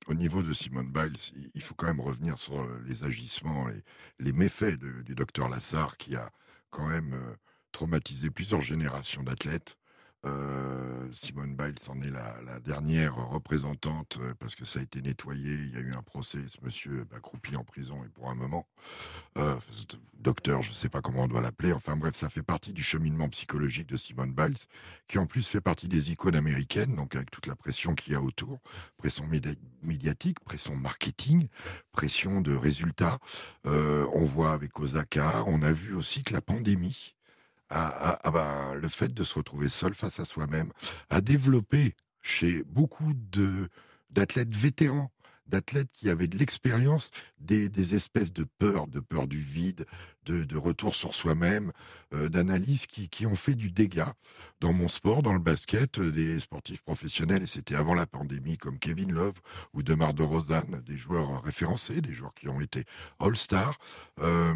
au niveau de Simone Biles, il faut quand même revenir sur les agissements, les, les méfaits de, du docteur Lassard, qui a quand même euh, traumatisé plusieurs générations d'athlètes. Euh, Simone Biles en est la, dernière représentante euh, parce que ça a été nettoyé. Il y a eu un procès. Ce monsieur bah, croupi en prison et pour un moment, euh, docteur, je ne sais pas comment on doit l'appeler. Enfin bref, ça fait partie du cheminement psychologique de Simone Biles, qui en plus fait partie des icônes américaines, donc avec toute la pression qu'il y a autour, pression médiatique, pression marketing, pression de résultats. Euh, on voit avec Osaka, on a vu aussi que la pandémie à, à bah, le fait de se retrouver seul face à soi-même, à développer chez beaucoup de d'athlètes vétérans, d'athlètes qui avaient de l'expérience, des, des, espèces de peur, de peur du vide, de, retour sur soi-même, euh, d'analyses qui, qui, ont fait du dégât dans mon sport, dans le basket, euh, des sportifs professionnels, et c'était avant la pandémie, comme Kevin Love ou Demar de Rosanne, des joueurs référencés, des joueurs qui ont été All-Star. Euh,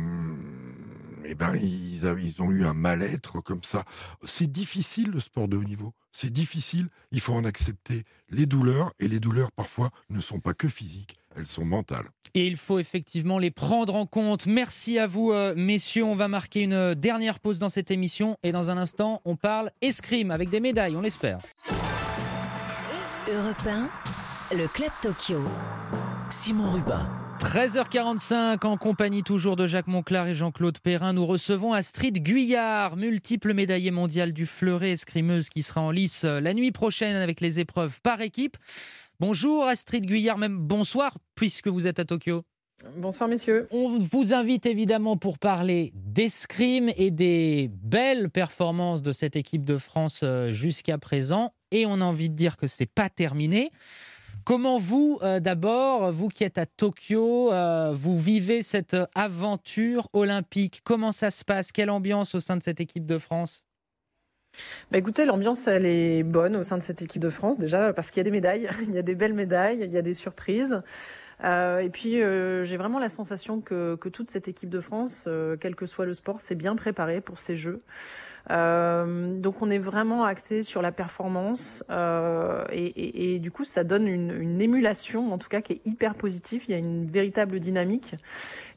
eh ben, ils, ils ont eu un mal-être comme ça. C'est difficile le sport de haut niveau. C'est difficile. Il faut en accepter les douleurs et les douleurs parfois ne sont pas que physiques, elles sont mentales. Et il faut effectivement les prendre en compte. Merci à vous, euh, messieurs. On va marquer une dernière pause dans cette émission et dans un instant, on parle escrime avec des médailles, on l'espère. Europe 1, le Club Tokyo. Simon Rubin. 13h45 en compagnie toujours de Jacques Monclar et Jean-Claude Perrin. Nous recevons Astrid Guyard, multiple médaillée mondiale du fleuret escrimeuse qui sera en lice la nuit prochaine avec les épreuves par équipe. Bonjour Astrid Guyard, même bonsoir puisque vous êtes à Tokyo. Bonsoir messieurs. On vous invite évidemment pour parler d'escrime et des belles performances de cette équipe de France euh, jusqu'à présent. Et on a envie de dire que c'est pas terminé. Comment vous, euh, d'abord, vous qui êtes à Tokyo, euh, vous vivez cette aventure olympique? Comment ça se passe? Quelle ambiance au sein de cette équipe de France? Bah écoutez, l'ambiance elle est bonne au sein de cette équipe de France déjà parce qu'il y a des médailles, il y a des belles médailles, il y a des surprises. Euh, et puis euh, j'ai vraiment la sensation que, toute cette équipe de France, euh, quel que soit le sport, s'est bien préparée pour ces Jeux. Euh, donc on est vraiment axé sur la performance euh, et, du coup ça donne une, émulation en tout cas qui est hyper positive. Il y a une véritable dynamique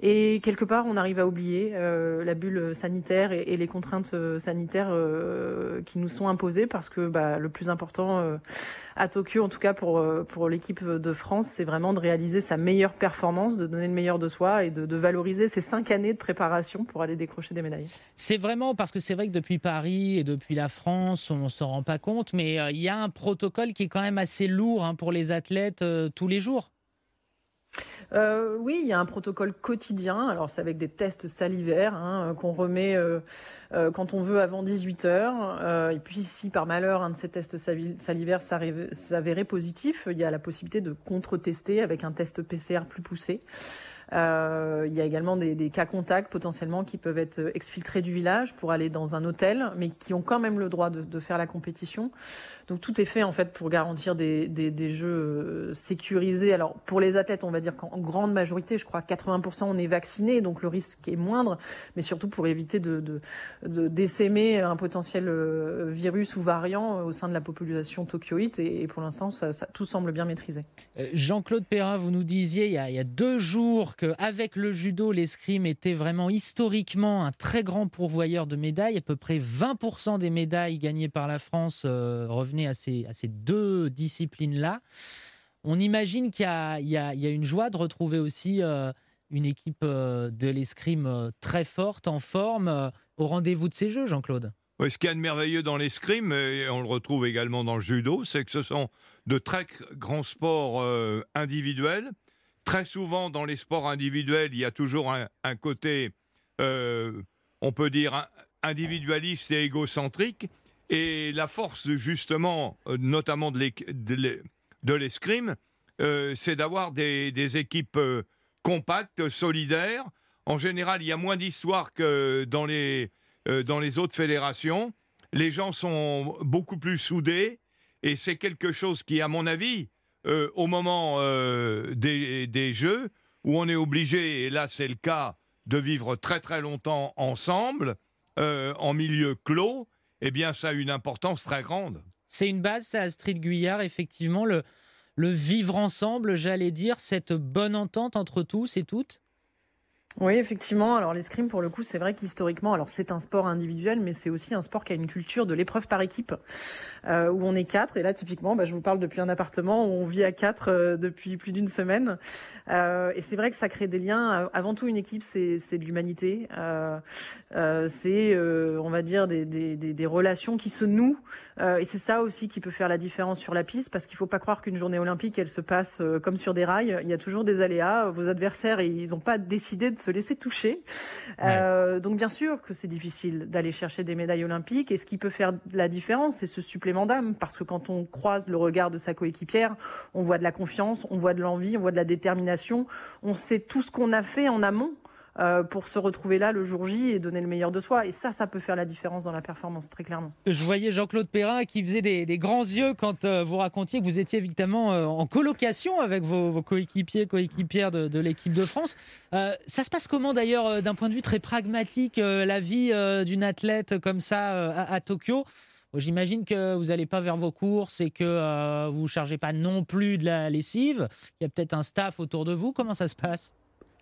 et quelque part on arrive à oublier euh, la bulle sanitaire et, les contraintes sanitaires qui nous sont imposées parce que bah, le plus important à Tokyo en tout cas pour pour l'équipe de France c'est vraiment de réaliser sa meilleure performance, de donner le meilleur de soi et de, de valoriser ces cinq années de préparation pour aller décrocher des médailles. C'est vraiment parce que c'est vrai que depuis Paris et depuis la France, on ne s'en rend pas compte, mais euh, il y a un protocole qui est quand même assez lourd hein, pour les athlètes euh, tous les jours. Euh, oui, il y a un protocole quotidien. Alors c'est avec des tests salivaires hein, qu'on remet quand on veut avant 18 heures. Et puis si par malheur un de ces tests salivaires s'avérait positif, il y a la possibilité de contre-tester avec un test PCR plus poussé. Euh, il y a également des, cas contacts potentiellement qui peuvent être exfiltrés du village pour aller dans un hôtel, mais qui ont quand même le droit de, faire la compétition. Donc tout est fait en fait pour garantir des, jeux euh, sécurisés. Alors pour les athlètes, on va dire qu'en grande majorité, je crois 80% on est vacciné, donc le risque est moindre, mais surtout pour éviter de, de, de d'essaimer un potentiel euh, virus ou variant au sein de la population tokyoïte. Et, pour l'instant, tout semble bien maîtrisé. Jean-Claude Perrin, vous nous disiez il y a deux jours qu'avec le judo, l'escrime était vraiment historiquement un très grand pourvoyeur de médailles. À peu près 20% des médailles gagnées par la France euh, revenaient à ces, deux disciplines-là. On imagine qu'il y, y, y a, une joie de retrouver aussi euh, une équipe euh, de l'escrime très forte, en forme, au rendez-vous de ces Jeux, Jean-Claude. Oui, ce qui est de merveilleux dans l'escrime, et on le retrouve également dans le judo, c'est que ce sont de très grands sports individuels. Très souvent, dans les sports individuels, il y a toujours un, côté, euh, on peut dire, individualiste et égocentrique. Et la force, justement, euh, notamment de l'escrime, euh, c'est d'avoir des, équipes compactes, solidaires. En général, il y a moins d'histoires que dans les autres fédérations. Les gens sont beaucoup plus soudés. Et c'est quelque chose qui, à mon avis, euh, au moment euh, des, des, Jeux, où on est obligé, et là c'est le cas, de vivre très très longtemps ensemble, en milieu clos, eh bien, ça a une importance très grande. C'est une base, ça, Astrid Guyard, effectivement, le, le vivre ensemble, j'allais dire, cette bonne entente entre tous et toutes? Oui, effectivement. Alors l'escrime, pour le coup, c'est vrai qu'historiquement, alors c'est un sport individuel, mais c'est aussi un sport qui a une culture de l'épreuve par équipe, euh, où on est quatre. Et là, typiquement, bah, je vous parle depuis un appartement où on vit à quatre euh, depuis plus d'une semaine. Euh, et c'est vrai que ça crée des liens. Avant tout, une équipe, c'est de l'humanité. C'est, on va dire, des, des, relations qui se nouent. et c'est ça aussi qui peut faire la différence sur la piste, parce qu'il faut pas croire qu'une journée olympique, elle se passe comme sur des rails. Il y a toujours des aléas. Vos adversaires, ils n'ont pas décidé de se laisser toucher. Ouais. Euh, donc bien sûr que c'est difficile d'aller chercher des médailles olympiques et ce qui peut faire la différence, c'est ce supplément d'âme parce que quand on croise le regard de sa coéquipière, on voit de la confiance, on voit de l'envie, on voit de la détermination, on sait tout ce qu'on a fait en amont euh, pour se retrouver là le jour J et donner le meilleur de soi. Et ça, ça peut faire la différence dans la performance, très clairement. Je voyais Jean-Claude Perrin qui faisait des, des, grands yeux quand euh, vous racontiez que vous étiez évidemment euh, en colocation avec vos, coéquipiers, coéquipières de, l'équipe de France. Ça se passe comment d'ailleurs d'un point de vue très pragmatique, la vie d'une athlète comme ça à, Tokyo? J'imagine que vous n'allez pas vers vos courses et que vous ne chargez pas non plus de la lessive. Il y a peut-être un staff autour de vous. Comment ça se passe?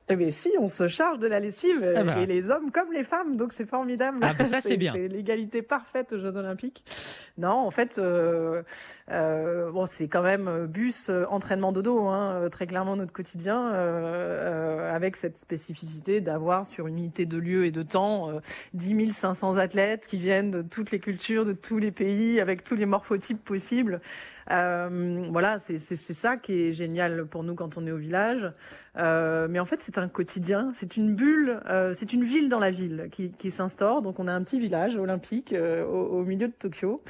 Eh bien si, on se charge de la lessive, ah bah. et les hommes comme les femmes, donc c'est formidable. Ah bah ça c'est bien. C'est l'égalité parfaite aux Jeux Olympiques. Non, en fait, euh, euh, bon, c'est quand même bus, euh, entraînement dodo, hein, très clairement notre quotidien, euh, avec cette spécificité d'avoir sur une unité de lieu et de temps 10 500 athlètes qui viennent de toutes les cultures, de tous les pays, avec tous les morphotypes possibles. Euh, voilà, c'est ça qui est génial pour nous quand on est au village. Euh, mais en fait, c'est un quotidien, c'est une bulle, euh, c'est une ville dans la ville qui, qui s'instaure. Donc, on a un petit village olympique au, milieu de Tokyo.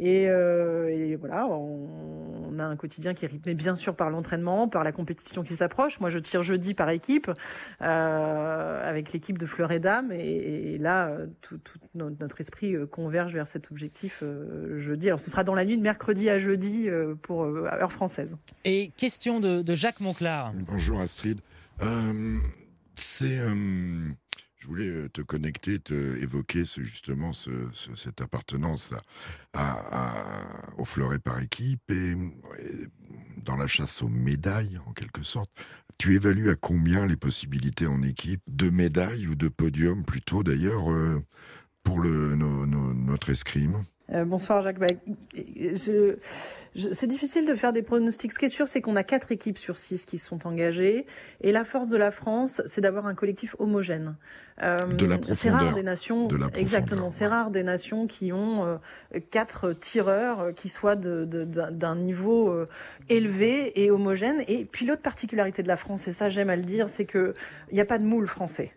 Et, et voilà, on, a un quotidien qui est rythmé bien sûr par l'entraînement, par la compétition qui s'approche. Moi, je tire jeudi par équipe avec l'équipe de Fleur et Dames. Et, là, tout, notre esprit converge vers cet objectif jeudi. Alors, ce sera dans la nuit de mercredi à jeudi pour heure française. Et question de, de Jacques Monclar. Bonjour Astrid. Euh, c'est, euh, je voulais te connecter, te évoquer ce, justement ce, ce, cette appartenance à, à, à, au fleuret par équipe et, et, dans la chasse aux médailles en quelque sorte. Tu évalues à combien les possibilités en équipe de médailles ou de podium plutôt d'ailleurs euh, pour le, no, no, notre escrime? Euh, bonsoir Jacques. Bah, je, je, c'est difficile de faire des pronostics. Ce qui est sûr, c'est qu'on a quatre équipes sur six qui sont engagées. Et la force de la France, c'est d'avoir un collectif homogène. Euh, de la c'est rare des nations. De la exactement. C'est rare des nations qui ont euh, quatre tireurs euh, qui soient de, de, d'un niveau élevé et homogène. Et puis l'autre particularité de la France, et ça j'aime à le dire, c'est que il n'y a pas de moule français.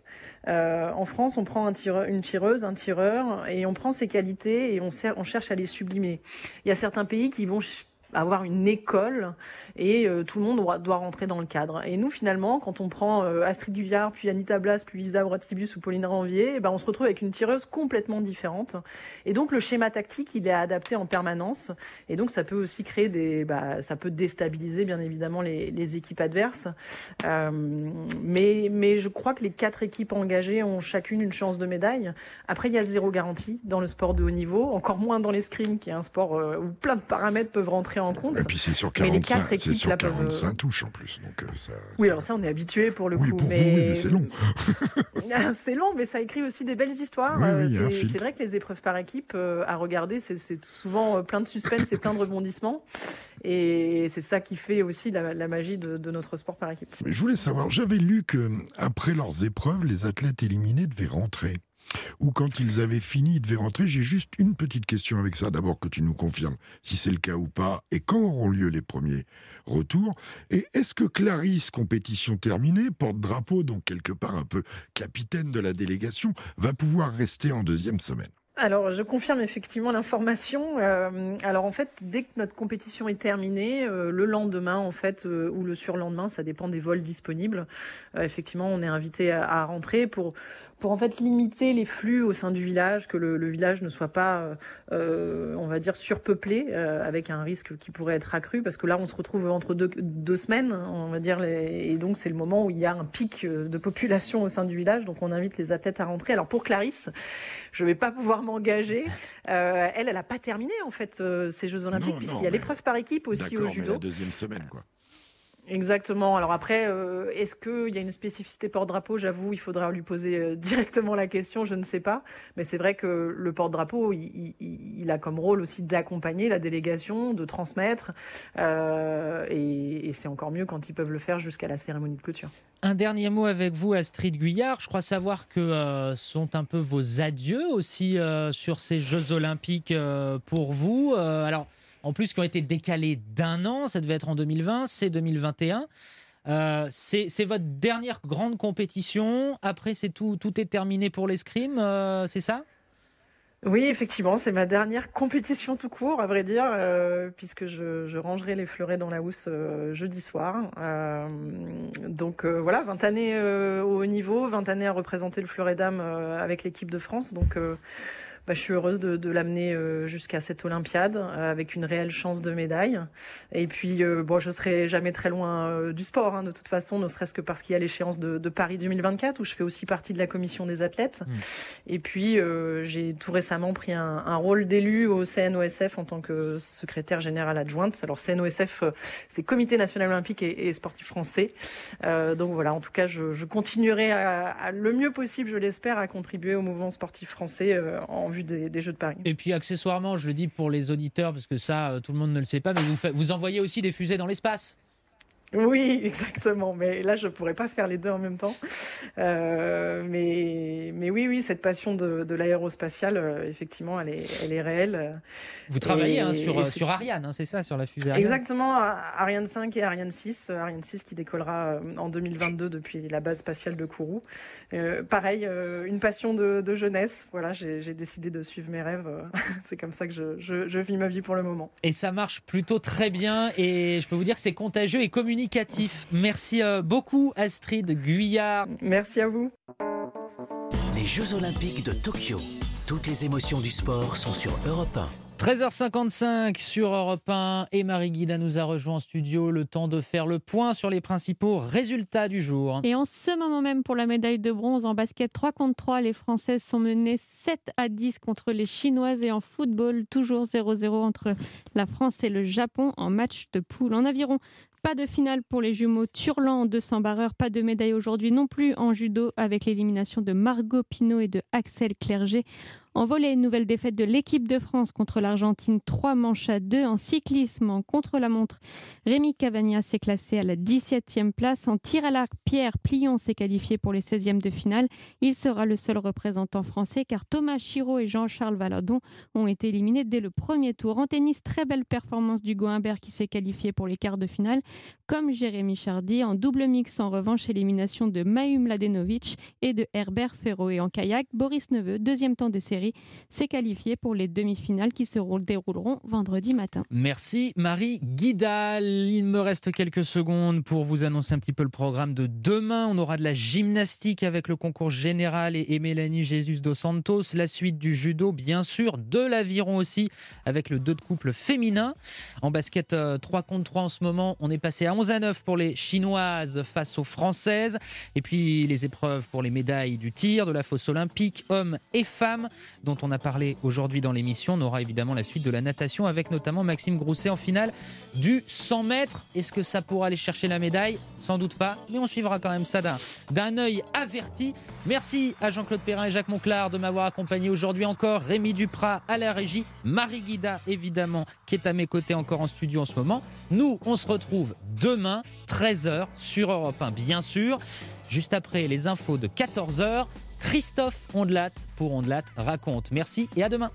Euh, en France, on prend une tireuse, un tireur, et on prend ses qualités et on cherche à les sublimer. Il y a certains pays qui vont avoir une école et tout le monde doit, rentrer dans le cadre. Et nous, finalement, quand on prend Astrid Guyard, puis Anita Blas, puis Lisa Bratibius ou Pauline Ranvier, eh ben, on se retrouve avec une tireuse complètement différente. Et donc, le schéma tactique, il est adapté en permanence. Et donc, ça peut aussi créer des, bah, ça peut déstabiliser, bien évidemment, les, les équipes adverses. Euh, mais, mais je crois que les quatre équipes engagées ont chacune une chance de médaille. Après, il y a zéro garantie dans le sport de haut niveau, encore moins dans l'escrime, qui est un sport euh, où plein de paramètres peuvent rentrer en compte. Et puis c'est sur 45, c'est sur 45 peuvent... touches en plus. Donc, euh, ça, oui, alors ça, on est habitué pour le oui, coup. Pour mais... Vous, mais c'est long. c'est long, mais ça écrit aussi des belles histoires. c'est vrai que les épreuves par équipe à regarder, c'est souvent plein de suspense et plein de rebondissements. Et c'est ça qui fait aussi la, la magie de, de, notre sport par équipe. Je voulais savoir, j'avais lu que après leurs épreuves, les athlètes éliminés devaient rentrer. Ou quand ils avaient fini, ils devaient rentrer. J'ai juste une petite question avec ça. D'abord que tu nous confirmes si c'est le cas ou pas, et quand auront lieu les premiers retours. Et est-ce que Clarisse, compétition terminée, porte-drapeau, donc quelque part un peu capitaine de la délégation, va pouvoir rester en deuxième semaine? Alors, je confirme effectivement l'information. Euh, alors, en fait, dès que notre compétition est terminée, euh, le lendemain, en fait, euh, ou le surlendemain, ça dépend des vols disponibles. effectivement, on est invité à, à, rentrer pour pour en fait limiter les flux au sein du village, que le, le village ne soit pas, euh, on va dire, surpeuplé, euh, avec un risque qui pourrait être accru, parce que là, on se retrouve entre deux, deux semaines, on va dire, les, et donc c'est le moment où il y a un pic de population au sein du village, donc on invite les athlètes à rentrer. Alors pour Clarisse, je vais pas pouvoir m'engager. Euh, elle, elle a pas terminé en fait euh, ces Jeux Olympiques, puisqu'il y a l'épreuve par équipe aussi au judo. la deuxième semaine, quoi. Exactement. Alors après, euh, est-ce qu'il y a une spécificité porte-drapeau? J'avoue, il faudra lui poser euh, directement la question, je ne sais pas. Mais c'est vrai que le porte-drapeau, il, a comme rôle aussi d'accompagner la délégation, de transmettre. Euh, et, c'est encore mieux quand ils peuvent le faire jusqu'à la cérémonie de clôture. Un dernier mot avec vous, Astrid Guyard. Je crois savoir que sont un peu vos adieux aussi sur ces Jeux Olympiques pour vous. alors, en plus qui ont été décalés d'un an, ça devait être en 2020, c'est 2021. Euh, c'est votre dernière grande compétition. Après, c'est tout, tout est terminé pour l'escrime, euh, c'est ça? Oui, effectivement, c'est ma dernière compétition tout court, à vrai dire, euh, puisque je, je, rangerai les fleurets dans la housse jeudi soir. Donc voilà, 20 années au haut niveau, 20 années à représenter le fleuret d'âme avec l'équipe de France. Donc bah, je suis heureuse de, de l'amener euh, jusqu'à cette Olympiade euh, avec une réelle chance de médaille. Et puis, euh, bon, je serai jamais très loin du sport, hein, de toute façon, ne serait-ce que parce qu'il y a l'échéance de, de, Paris 2024 où je fais aussi partie de la commission des athlètes. Mmh. Et puis, j'ai tout récemment pris un, un rôle d'élu au CNOSF en tant que secrétaire général adjointe. Alors, CNOSF, c'est Comité national olympique et, et sportif français. donc voilà, en tout cas, je, je continuerai à, à, le mieux possible, je l'espère, à contribuer au mouvement sportif français en des, Jeux de Paris. Et puis accessoirement, je le dis pour les auditeurs, parce que ça, euh, tout le monde ne le sait pas, mais vous envoyez aussi des fusées dans l'espace oui, exactement. Mais là, je pourrais pas faire les deux en même temps. Euh, mais, mais oui, oui, cette passion de, de l'aérospatiale, euh, effectivement, elle est, elle est réelle. Vous travaillez et, hein, sur, sur Ariane, hein, c'est ça, sur la fusée Ariane Exactement, Ariane 5 et Ariane 6. Ariane 6 qui décollera euh, en 2022 depuis la base spatiale de Kourou. Euh, pareil, euh, une passion de, de jeunesse. Voilà, j'ai décidé de suivre mes rêves. c'est comme ça que je, je, je vis ma vie pour le moment. Et ça marche plutôt très bien. Et je peux vous dire que c'est contagieux et communicatif Merci euh, beaucoup Astrid Guyard. Merci à vous. Les Jeux Olympiques de Tokyo. Toutes les émotions du sport sont sur Europe 1. 13h55 sur Europe 1 et Marie Guida nous a rejoint en studio. Le temps de faire le point sur les principaux résultats du jour. Et en ce moment même, pour la médaille de bronze en basket 3 contre 3, les Françaises sont menées 7 à 10 contre les Chinoises et en football, toujours 0-0 entre la France et le Japon en match de poule. En aviron, pas de finale pour les jumeaux Turlan en 200 barreurs, pas de médaille aujourd'hui non plus en judo avec l'élimination de Margot Pinot et de Axel Clerget. En volet, nouvelle défaite de l'équipe de France contre l'Argentine, 3 manches à 2 en cyclisme, en contre-la-montre. Rémi Cavagna s'est classé à la 17e place. En tir à l'arc, Pierre Plion s'est qualifié pour les 16e de finale. Il sera le seul représentant français car Thomas Chiraud et Jean-Charles Valadon ont été éliminés dès le premier tour. En tennis, très belle performance du Humbert qui s'est qualifié pour les quarts de finale, comme Jérémy Chardy. En double mix, en revanche, élimination de Mahum Ladenovic et de Herbert Ferro. Et en kayak, Boris Neveu, deuxième temps des séries S'est qualifiée pour les demi-finales qui se dérouleront vendredi matin. Merci Marie Guidal. Il me reste quelques secondes pour vous annoncer un petit peu le programme de demain. On aura de la gymnastique avec le concours général et Mélanie Jesus dos Santos. La suite du judo, bien sûr, de l'aviron aussi avec le deux de couple féminin. En basket 3 euh, contre 3 en ce moment, on est passé à 11 à 9 pour les Chinoises face aux Françaises. Et puis les épreuves pour les médailles du tir, de la fosse olympique, hommes et femmes, dont on a parlé aujourd'hui dans l'émission. On aura évidemment la suite de la natation avec notamment Maxime Grousset en finale du 100 mètres. Est-ce que ça pourra aller chercher la médaille? Sans doute pas, mais on suivra quand même ça d'un œil averti. Merci à Jean-Claude Perrin et Jacques Monclar de m'avoir accompagné aujourd'hui encore. Rémi Duprat à la régie, Marie Guida évidemment qui est à mes côtés encore en studio en ce moment. Nous, on se retrouve demain 13h sur Europe 1 bien sûr. Juste après les infos de 14h, Christophe Ondelat pour Ondelat raconte. Merci et à demain.